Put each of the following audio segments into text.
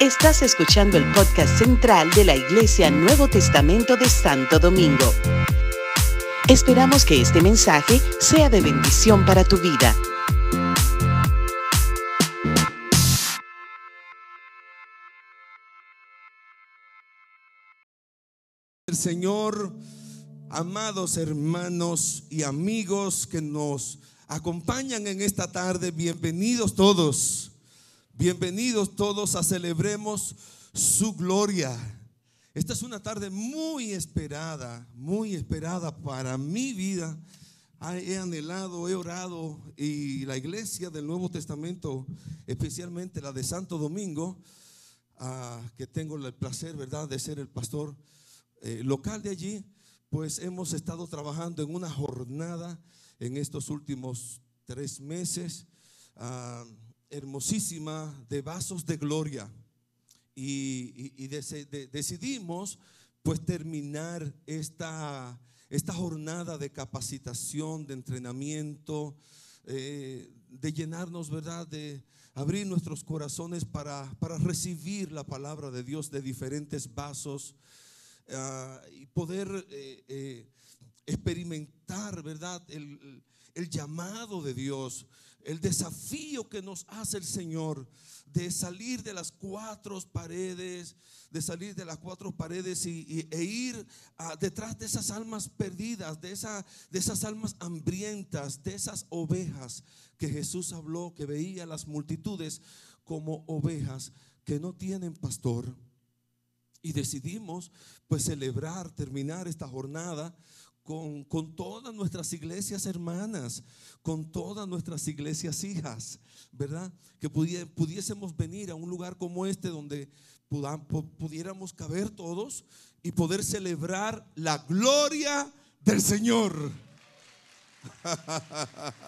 Estás escuchando el podcast central de la Iglesia Nuevo Testamento de Santo Domingo. Esperamos que este mensaje sea de bendición para tu vida. El Señor, amados hermanos y amigos que nos acompañan en esta tarde, bienvenidos todos. Bienvenidos todos a celebremos su gloria. Esta es una tarde muy esperada, muy esperada para mi vida. He anhelado, he orado y la iglesia del Nuevo Testamento, especialmente la de Santo Domingo, ah, que tengo el placer, ¿verdad?, de ser el pastor eh, local de allí, pues hemos estado trabajando en una jornada en estos últimos tres meses. Ah, hermosísima de vasos de gloria. Y, decidimos pues terminar esta, esta jornada de capacitación, de entrenamiento, eh, de llenarnos, ¿verdad? De abrir nuestros corazones para, para recibir la palabra de Dios de diferentes vasos ah, y poder eh, eh, experimentar, ¿verdad? El, el llamado de Dios el desafío que nos hace el Señor de salir de las cuatro paredes, de salir de las cuatro paredes y, e ir detrás de esas almas perdidas, de, esa, de esas almas hambrientas, de esas ovejas que Jesús habló, que veía las multitudes como ovejas que no tienen pastor. Y decidimos pues celebrar, terminar esta jornada con, todas nuestras iglesias hermanas, con todas nuestras iglesias hijas, ¿verdad? Que pudiésemos venir a un lugar como este donde pudiéramos caber todos y poder celebrar la gloria del Señor.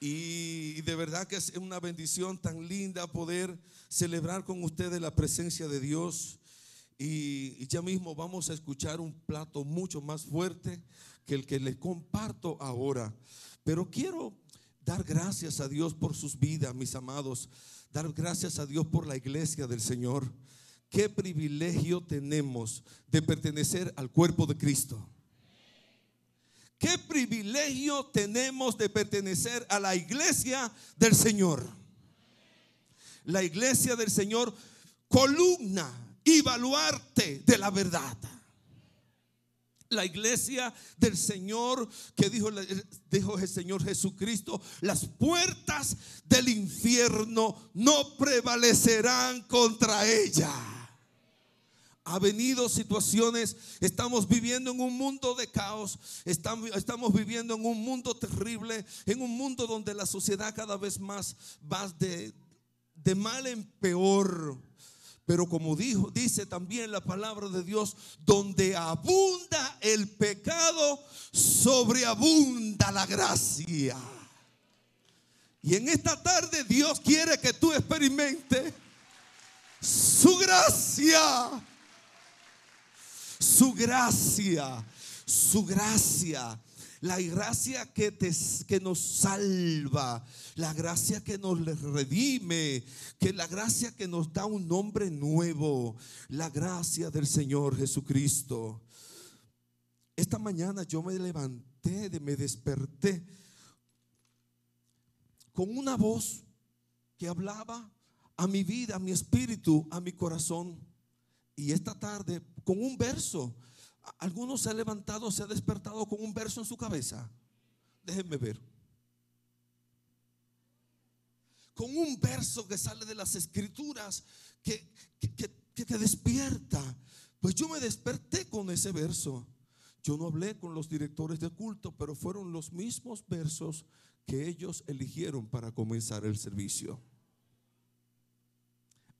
y de verdad que es una bendición tan linda poder celebrar con ustedes la presencia de Dios. Y, ya mismo vamos a escuchar un plato mucho más fuerte que el que les comparto ahora. Pero quiero dar gracias a Dios por sus vidas, mis amados. Dar gracias a Dios por la iglesia del Señor. Qué privilegio tenemos de pertenecer al cuerpo de Cristo. Qué privilegio tenemos de pertenecer a la iglesia del Señor. La iglesia del Señor, columna y baluarte de la verdad. La iglesia del Señor que dijo, dijo el Señor Jesucristo, las puertas del infierno no prevalecerán contra ella. Ha venido situaciones, estamos viviendo en un mundo de caos, estamos, viviendo en un mundo terrible, en un mundo donde la sociedad cada vez más va de mal en peor pero como dijo, dice también la palabra de Dios, donde abunda el pecado, sobreabunda la gracia. Y en esta tarde Dios quiere que tú experimentes su gracia. Su gracia, su gracia la gracia que, te, que nos salva, la gracia que nos redime, que la gracia que nos da un nombre nuevo, la gracia del Señor Jesucristo. Esta mañana yo me levanté, me desperté con una voz que hablaba a mi vida, a mi espíritu, a mi corazón. Y esta tarde con un verso ¿Algunos se ha levantado, se ha despertado con un verso en su cabeza? Déjenme ver. Con un verso que sale de las escrituras que, que, te despierta. Pues yo me desperté con ese verso. Yo no hablé con los directores de culto, pero fueron los mismos versos que ellos eligieron para comenzar el servicio.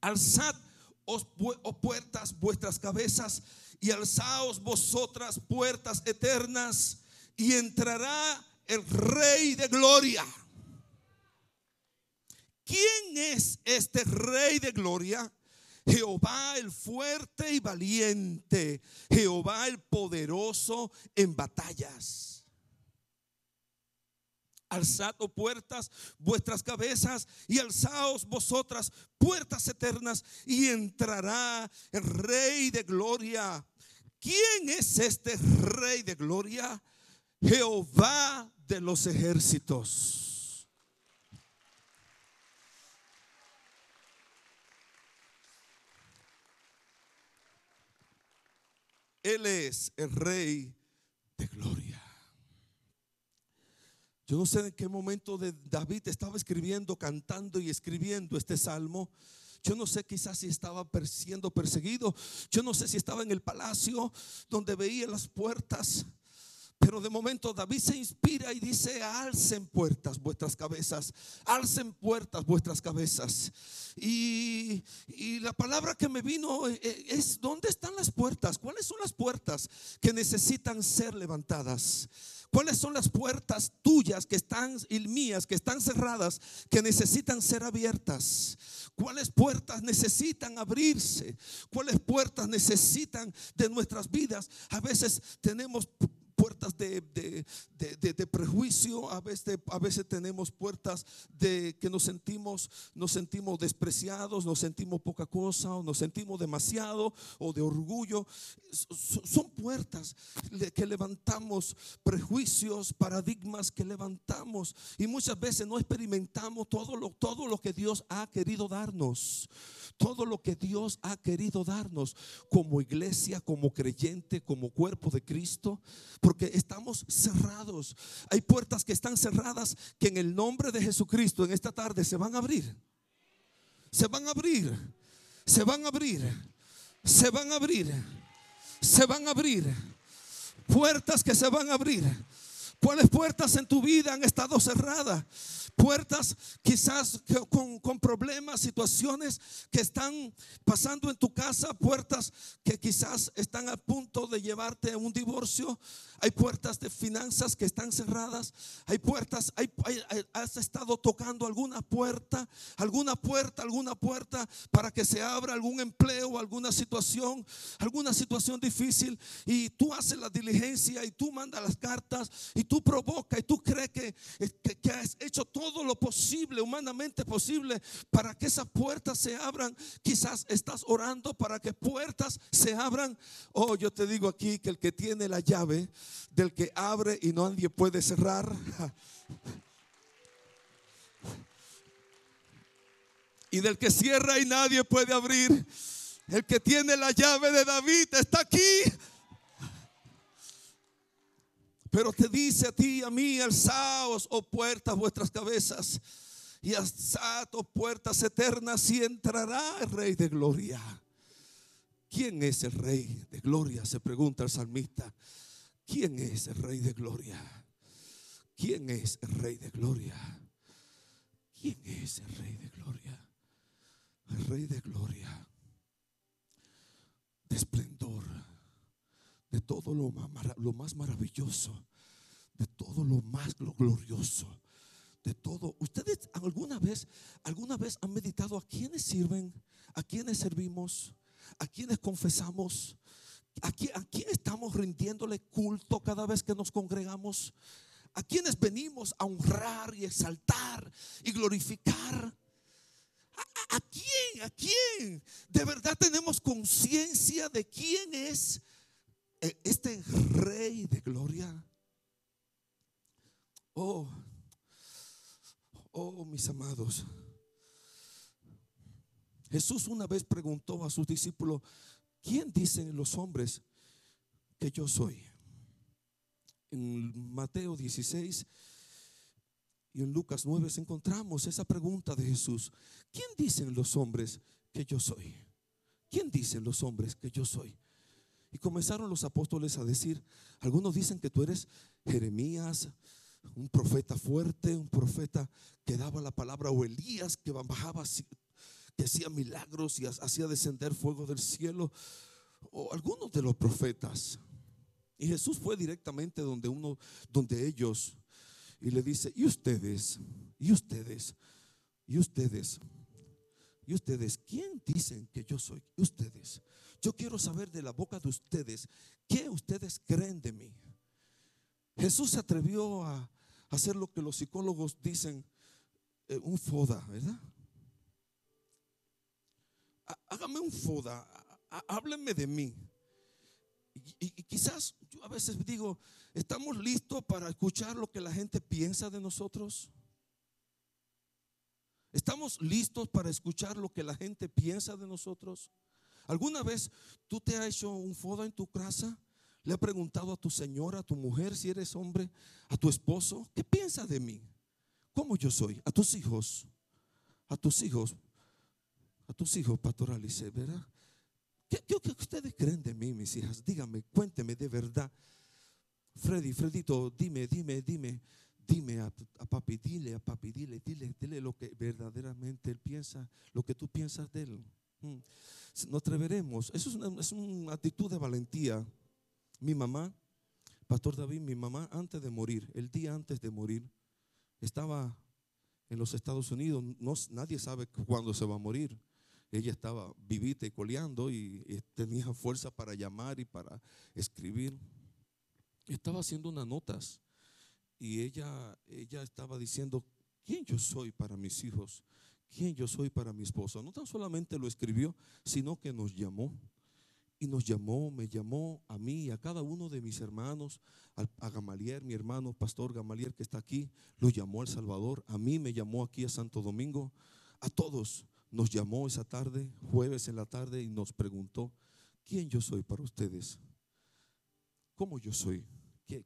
Alzad os, puertas vuestras cabezas y alzaos vosotras puertas eternas y entrará el Rey de Gloria. ¿Quién es este Rey de Gloria? Jehová el fuerte y valiente, Jehová el poderoso en batallas. Alzad, puertas, vuestras cabezas y alzaos vosotras, puertas eternas, y entrará el Rey de Gloria. ¿Quién es este Rey de Gloria? Jehová de los ejércitos. Él es el Rey de Gloria. Yo no sé en qué momento de David estaba escribiendo, cantando y escribiendo este salmo. Yo no sé quizás si estaba siendo perseguido. Yo no sé si estaba en el palacio donde veía las puertas. Pero de momento David se inspira y dice, alcen puertas vuestras cabezas, alcen puertas vuestras cabezas. Y, y, la palabra que me vino eh, eh, es, ¿dónde están las puertas? ¿Cuáles son las puertas que necesitan ser levantadas? ¿Cuáles son las puertas tuyas que están y mías que están cerradas que necesitan ser abiertas? ¿Cuáles puertas necesitan abrirse? ¿Cuáles puertas necesitan de nuestras vidas? A veces tenemos puertas de, de, prejuicio, a veces, a veces tenemos puertas de que nos sentimos, nos sentimos despreciados, nos sentimos poca cosa, o nos sentimos demasiado, o de orgullo. Son puertas que levantamos, prejuicios, paradigmas que levantamos, y muchas veces no experimentamos todo lo, todo lo que Dios ha querido darnos todo lo que Dios ha querido darnos como iglesia, como creyente, como cuerpo de Cristo, porque estamos cerrados. Hay puertas que están cerradas que en el nombre de Jesucristo en esta tarde se van a abrir. Se van a abrir. Se van a abrir. Se van a abrir. Se van a abrir. Puertas que se van a abrir. ¿Cuáles puertas en tu vida han estado cerradas? puertas quizás con, problemas, situaciones que están pasando en tu casa, puertas que quizás están a punto de llevarte a un divorcio, hay puertas de finanzas que están cerradas, hay puertas, has estado tocando alguna puerta, alguna puerta, alguna puerta para que se abra algún empleo, alguna situación, alguna situación difícil. Y tú haces la diligencia y tú mandas las cartas y tú provocas y tú crees que, que, que has hecho todo lo posible, humanamente posible, para que esas puertas se abran. Quizás estás orando para que puertas se abran. Oh, yo te digo aquí que el que tiene la llave del que abre y no nadie puede cerrar. Y del que cierra y nadie puede abrir. El que tiene la llave de David está aquí. Pero te dice a ti y a mí, alzaos, oh puertas, vuestras cabezas, y alzad, oh puertas eternas, y entrará el Rey de Gloria. ¿Quién es el Rey de Gloria? Se pregunta el salmista. ¿Quién es el Rey de Gloria? ¿Quién es el Rey de Gloria? ¿Quién es el Rey de Gloria? El Rey de Gloria, de esplendor de todo lo más, lo más maravilloso, de todo lo más glorioso, de todo. ¿Ustedes alguna vez, alguna vez han meditado a quiénes sirven, a quiénes servimos, a quiénes confesamos, a quién, a quién estamos rindiéndole culto cada vez que nos congregamos? ¿A quiénes venimos a honrar y exaltar y glorificar? ¿A, quién? ¿A quién? ¿De verdad tenemos conciencia de quién es este rey de gloria. Oh, oh, mis amados. Jesús una vez preguntó a sus discípulos, ¿quién dicen los hombres que yo soy? En Mateo 16 y en Lucas 9 encontramos esa pregunta de Jesús. ¿Quién dicen los hombres que yo soy? ¿Quién dicen los hombres que yo soy? Y comenzaron los apóstoles a decir, algunos dicen que tú eres Jeremías, un profeta fuerte, un profeta que daba la palabra, o Elías que bajaba, que hacía milagros y hacía descender fuego del cielo, o algunos de los profetas. Y Jesús fue directamente donde uno, donde ellos, y le dice, ¿y ustedes? ¿Y ustedes? ¿Y ustedes? ¿Y ustedes? ¿Quién dicen que yo soy? ¿Y ustedes? Yo quiero saber de la boca de ustedes, ¿qué ustedes creen de mí? Jesús se atrevió a, hacer lo que los psicólogos dicen, eh, un foda, ¿verdad? Hágame un foda, hábleme de mí. Y, y, quizás yo a veces digo, ¿estamos listos para escuchar lo que la gente piensa de nosotros? ¿Estamos listos para escuchar lo que la gente piensa de nosotros? ¿Alguna vez tú te has hecho un foda en tu casa? ¿Le has preguntado a tu señora, a tu mujer, si eres hombre, a tu esposo, qué piensa de mí? ¿Cómo yo soy? A tus hijos, a tus hijos, a tus hijos, pastoralice, ¿verdad? ¿Qué, ¿Qué, ustedes creen de mí, mis hijas? Díganme, cuénteme de verdad. Freddy, Fredito, dime, dime, dime, dime a, papi, dile a papi, dile, dile, dile lo que verdaderamente él piensa, lo que tú piensas de él. Mm. Nos atreveremos. Eso es una, es actitud de valentía. Mi mamá, Pastor David, mi mamá antes de morir, el día antes de morir, estaba en los Estados Unidos. Nadie sabe cuándo se va a morir. Ella estaba vivita y coleando y, tenía fuerza para llamar y para escribir. Estaba haciendo unas notas y ella, ella estaba diciendo, ¿quién yo soy para mis hijos? ¿Quién yo soy para mi esposo? No tan solamente lo escribió, sino que nos llamó. Y nos llamó, me llamó a mí a cada uno de mis hermanos, a, Gamalier, mi hermano pastor Gamalier que está aquí, lo llamó al Salvador, a mí me llamó aquí a Santo Domingo, a todos nos llamó esa tarde, jueves en la tarde, y nos preguntó, ¿quién yo soy para ustedes? ¿Cómo yo soy?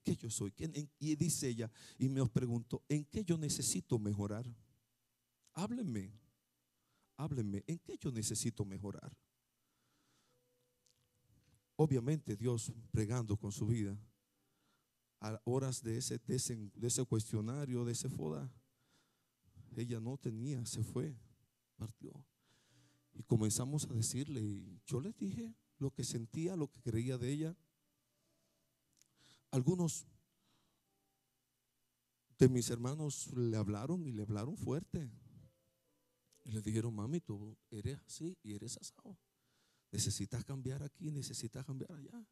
¿Qué, yo soy? y dice ella, y me preguntó, ¿en qué yo necesito mejorar? Háblenme, háblenme, ¿en qué yo necesito mejorar? Obviamente Dios pregando con su vida a horas de ese, de ese, cuestionario, de ese foda, ella no tenía, se fue, partió. Y comenzamos a decirle, y yo le dije lo que sentía, lo que creía de ella. Algunos de mis hermanos le hablaron y le hablaron fuerte. Y le dijeron, mami, tú eres así y eres asado. Necesitas cambiar aquí, necesitas cambiar allá.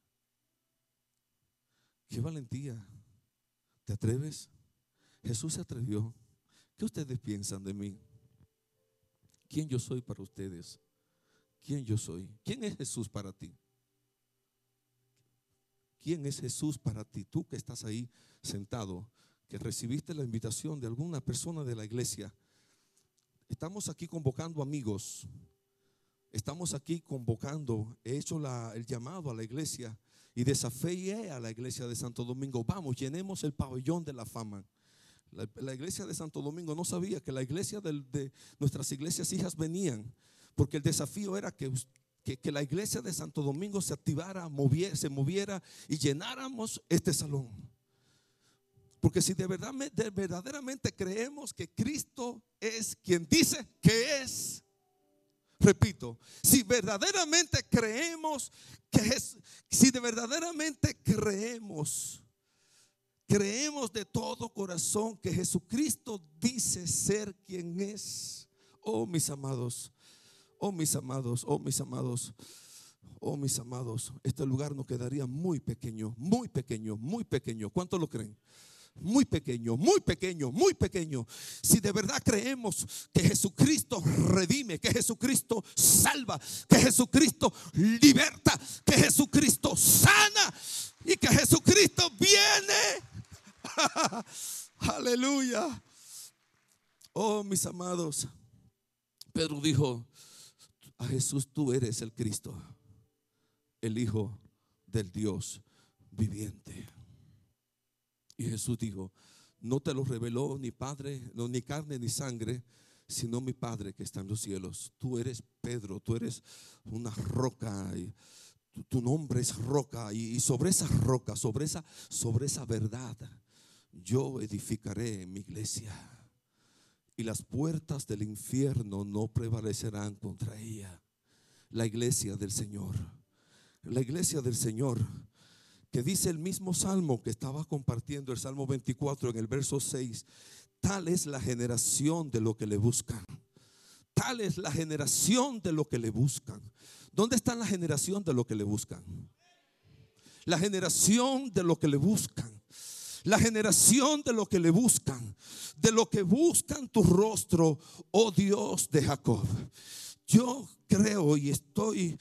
Qué valentía. ¿Te atreves? Jesús se atrevió. ¿Qué ustedes piensan de mí? ¿Quién yo soy para ustedes? ¿Quién yo soy? ¿Quién es Jesús para ti? ¿Quién es Jesús para ti? Tú que estás ahí sentado, que recibiste la invitación de alguna persona de la iglesia. Estamos aquí convocando amigos Estamos aquí convocando, he hecho el llamado a la iglesia y desafié a la iglesia de Santo Domingo. Vamos, llenemos el pabellón de la fama. La, iglesia de Santo Domingo no sabía que la iglesia de, nuestras iglesias hijas venían, porque el desafío era que, que, la iglesia de Santo Domingo se activara, se moviera y llenáramos este salón. Porque si de, verdad, de verdaderamente creemos que Cristo es quien dice que es, Repito, si verdaderamente creemos que es, si de verdaderamente creemos, creemos de todo corazón que Jesucristo dice ser quien es. Oh, mis amados, oh, mis amados, oh, mis amados, oh, mis amados, este lugar nos quedaría muy pequeño, muy pequeño, muy pequeño. ¿Cuánto lo creen? muy pequeño, muy pequeño, muy pequeño. Si de verdad creemos que Jesucristo redime, que Jesucristo salva, que Jesucristo liberta, que Jesucristo sana y que Jesucristo viene. Aleluya. Oh, mis amados. Pedro dijo, Jesús tú eres el Cristo, el Hijo del Dios viviente. Y Jesús dijo, no te lo reveló ni padre, no, ni carne ni sangre, sino mi Padre que está en los cielos. Tú eres Pedro, tú eres una roca. Y tu, nombre es roca. Y, sobre esa roca, sobre esa, sobre esa verdad, yo edificaré mi iglesia. Y las puertas del infierno no prevalecerán contra ella. La iglesia del Señor. La iglesia del Señor que dice el mismo salmo que estaba compartiendo, el salmo 24 en el verso 6, tal es la generación de lo que le buscan. Tal es la generación de lo que le buscan. ¿Dónde está la generación de lo que le buscan? La generación de lo que le buscan. La generación de lo que le buscan, de lo que buscan tu rostro, oh Dios de Jacob. Yo creo y estoy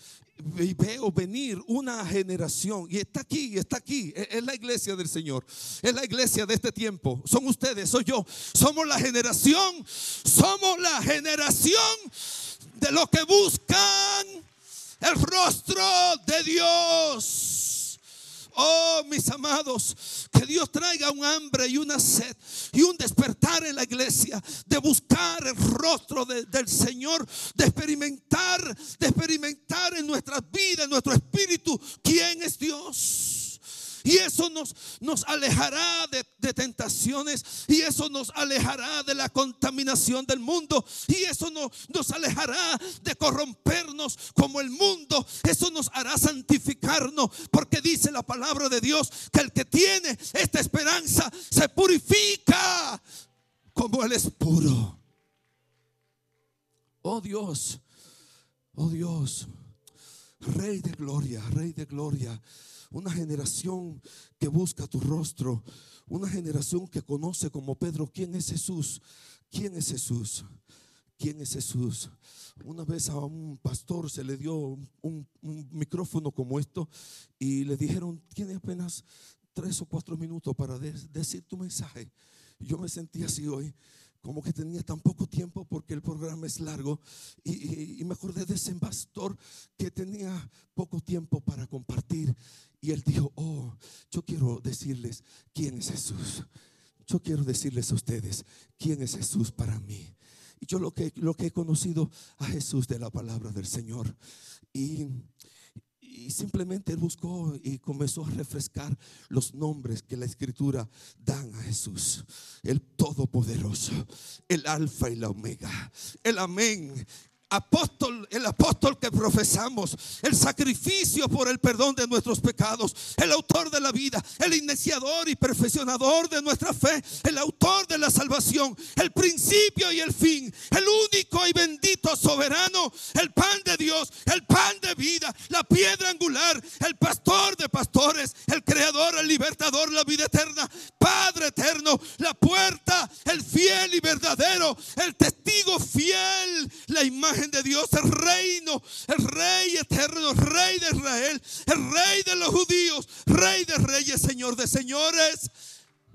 y veo venir una generación y está aquí, está aquí, e-, es la iglesia del Señor, es la iglesia de este tiempo, son ustedes, soy yo, somos la generación, somos la generación de los que buscan el rostro de Dios. Oh, mis amados, que Dios traiga un hambre y una sed y un despertar en la iglesia de buscar el rostro del Señor, de experimentar, de experimentar en nuestras vidas, en nuestro espíritu, quién es Dios. Y eso nos, nos alejará de, tentaciones. Y eso nos alejará de la contaminación del mundo. Y eso nos, nos alejará de corrompernos como el mundo. Eso nos hará santificarnos. Porque dice la palabra de Dios que el que tiene esta esperanza se purifica como Él es puro. Oh Dios, oh Dios, Rey de gloria, Rey de gloria una generación que busca tu rostro, una generación que conoce como Pedro quién es Jesús, quién es Jesús, quién es Jesús. Una vez a un pastor se le dio un, micrófono como esto y le dijeron, tiene apenas tres o cuatro minutos para decir tu mensaje. Yo me sentí así hoy como que tenía tan poco tiempo porque el programa es largo y, me acordé de ese pastor que tenía poco tiempo para compartir y él dijo, oh, yo quiero decirles quién es Jesús. Yo quiero decirles a ustedes quién es Jesús para mí. Y yo lo que, lo que he conocido a Jesús de la palabra del Señor. Y y simplemente él buscó y comenzó a refrescar los nombres que la escritura dan a Jesús. El Todopoderoso, el Alfa y la Omega, el Amén, apóstol, el apóstol que profesamos, el sacrificio por el perdón de nuestros pecados, el autor de la vida, el iniciador y perfeccionador de nuestra fe, el autor la salvación, el principio y el fin, el único y bendito soberano, el pan de Dios, el pan de vida, la piedra angular, el pastor de pastores, el creador, el libertador, la vida eterna, Padre eterno, la puerta, el fiel y verdadero, el testigo fiel, la imagen de Dios, el reino, el rey eterno, rey de Israel, el rey de los judíos, rey de reyes, señor de señores.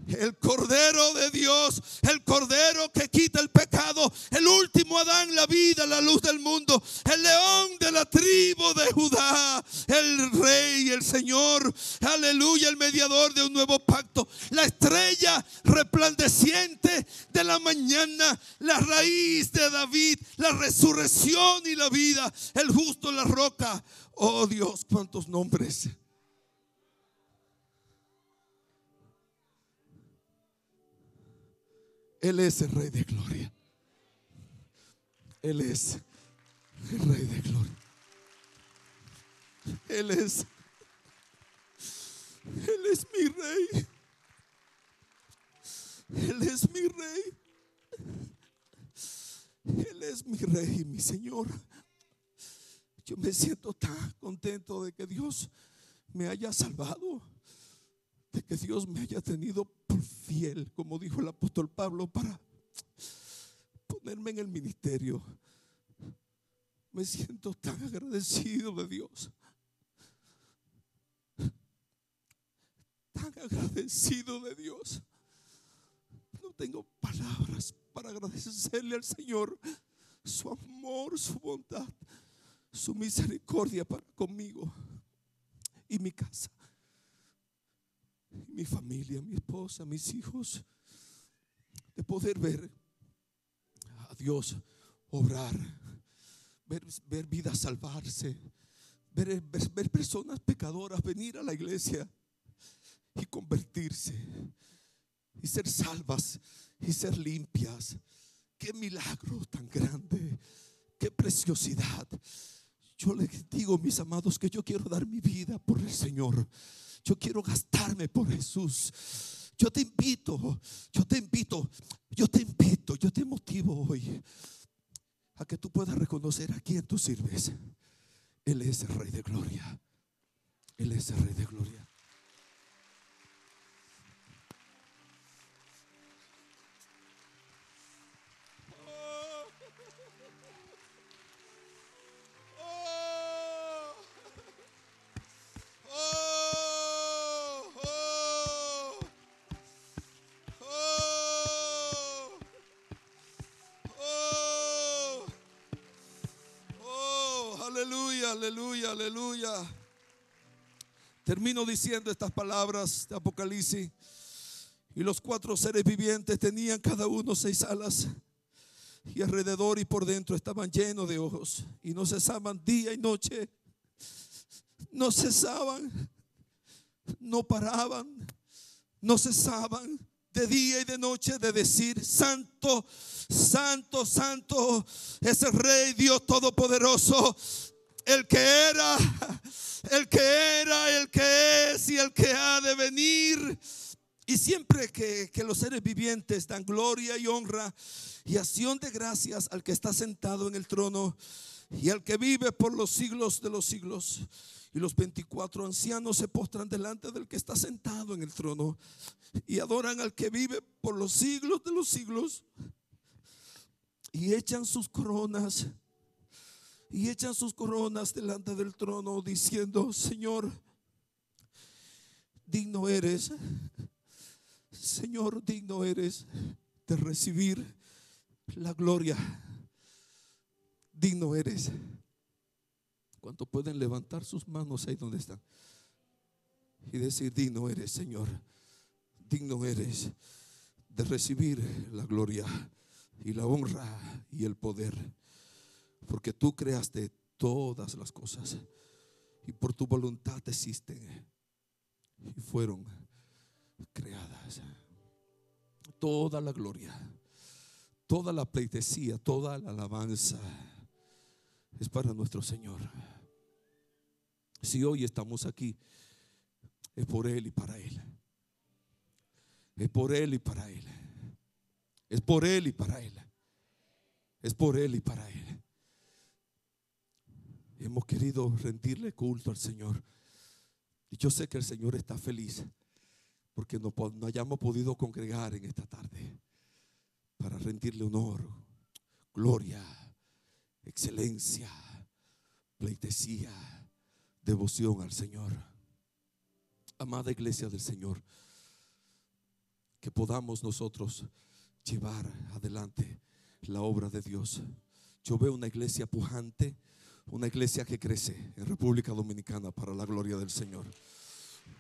El Cordero de Dios, el Cordero que quita el pecado, el último Adán, la vida, la luz del mundo, el león de la tribu de Judá, el Rey, el Señor, aleluya, el mediador de un nuevo pacto, la estrella resplandeciente de la mañana, la raíz de David, la resurrección y la vida, el justo, la roca. Oh Dios, cuántos nombres. Él es el Rey de Gloria. Él es el Rey de Gloria. Él es. Él es mi Rey. Él es mi Rey. Él es mi Rey y mi Señor. Yo me siento tan contento de que Dios me haya salvado que Dios me haya tenido por fiel, como dijo el apóstol Pablo, para ponerme en el ministerio. Me siento tan agradecido de Dios. Tan agradecido de Dios. No tengo palabras para agradecerle al Señor su amor, su bondad, su misericordia para conmigo y mi casa mi familia, mi esposa, mis hijos, de poder ver a Dios obrar, ver, ver vidas salvarse, ver, ver, personas pecadoras venir a la iglesia y convertirse y ser salvas y ser limpias. Qué milagro tan grande, qué preciosidad. Yo les digo, mis amados, que yo quiero dar mi vida por el Señor. Yo quiero gastarme por Jesús. Yo te invito, yo te invito, yo te invito, yo te motivo hoy a que tú puedas reconocer a quién tú sirves. Él es el Rey de Gloria. Él es el Rey de Gloria. Aleluya, aleluya. Termino diciendo estas palabras de Apocalipsis. Y los cuatro seres vivientes tenían cada uno seis alas. Y alrededor y por dentro estaban llenos de ojos. Y no cesaban día y noche. No cesaban. No paraban. No cesaban de día y de noche de decir, Santo, Santo, Santo es el Rey Dios Todopoderoso, el que era, el que era, el que es y el que ha de venir. Y siempre que, que, los seres vivientes dan gloria y honra y acción de gracias al que está sentado en el trono y al que vive por los siglos de los siglos. Y los 24 ancianos se postran delante del que está sentado en el trono y adoran al que vive por los siglos de los siglos. Y echan sus coronas, y echan sus coronas delante del trono diciendo, Señor, digno eres, Señor, digno eres de recibir la gloria. Digno eres ¿Cuánto pueden levantar sus manos ahí donde están? Y decir, digno eres, Señor. Digno eres de recibir la gloria y la honra y el poder. Porque tú creaste todas las cosas. Y por tu voluntad existen. Y fueron creadas. Toda la gloria, toda la pleitesía, toda la alabanza es para nuestro Señor. Si hoy estamos aquí, es por Él y para Él. Es por Él y para Él. Es por Él y para Él. Es por Él y para Él. Hemos querido rendirle culto al Señor. Y yo sé que el Señor está feliz porque no, hayamos podido congregar en esta tarde para rendirle honor, gloria, excelencia, pleitesía devoción al Señor. Amada iglesia del Señor, que podamos nosotros llevar adelante la obra de Dios. Yo veo una iglesia pujante, una iglesia que crece en República Dominicana para la gloria del Señor.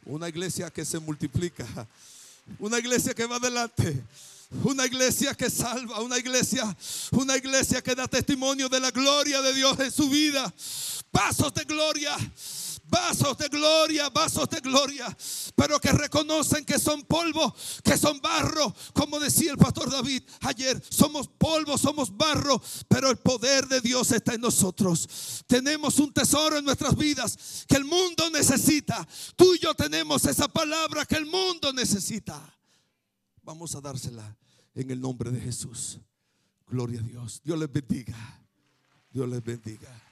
Una iglesia que se multiplica, una iglesia que va adelante, una iglesia que salva, una iglesia, una iglesia que da testimonio de la gloria de Dios en su vida. Pasos de gloria, vasos de gloria, vasos de gloria, pero que reconocen que son polvo, que son barro, como decía el pastor David ayer, somos polvo, somos barro, pero el poder de Dios está en nosotros. Tenemos un tesoro en nuestras vidas que el mundo necesita. Tú y yo tenemos esa palabra que el mundo necesita. Vamos a dársela en el nombre de Jesús. Gloria a Dios. Dios les bendiga. Dios les bendiga.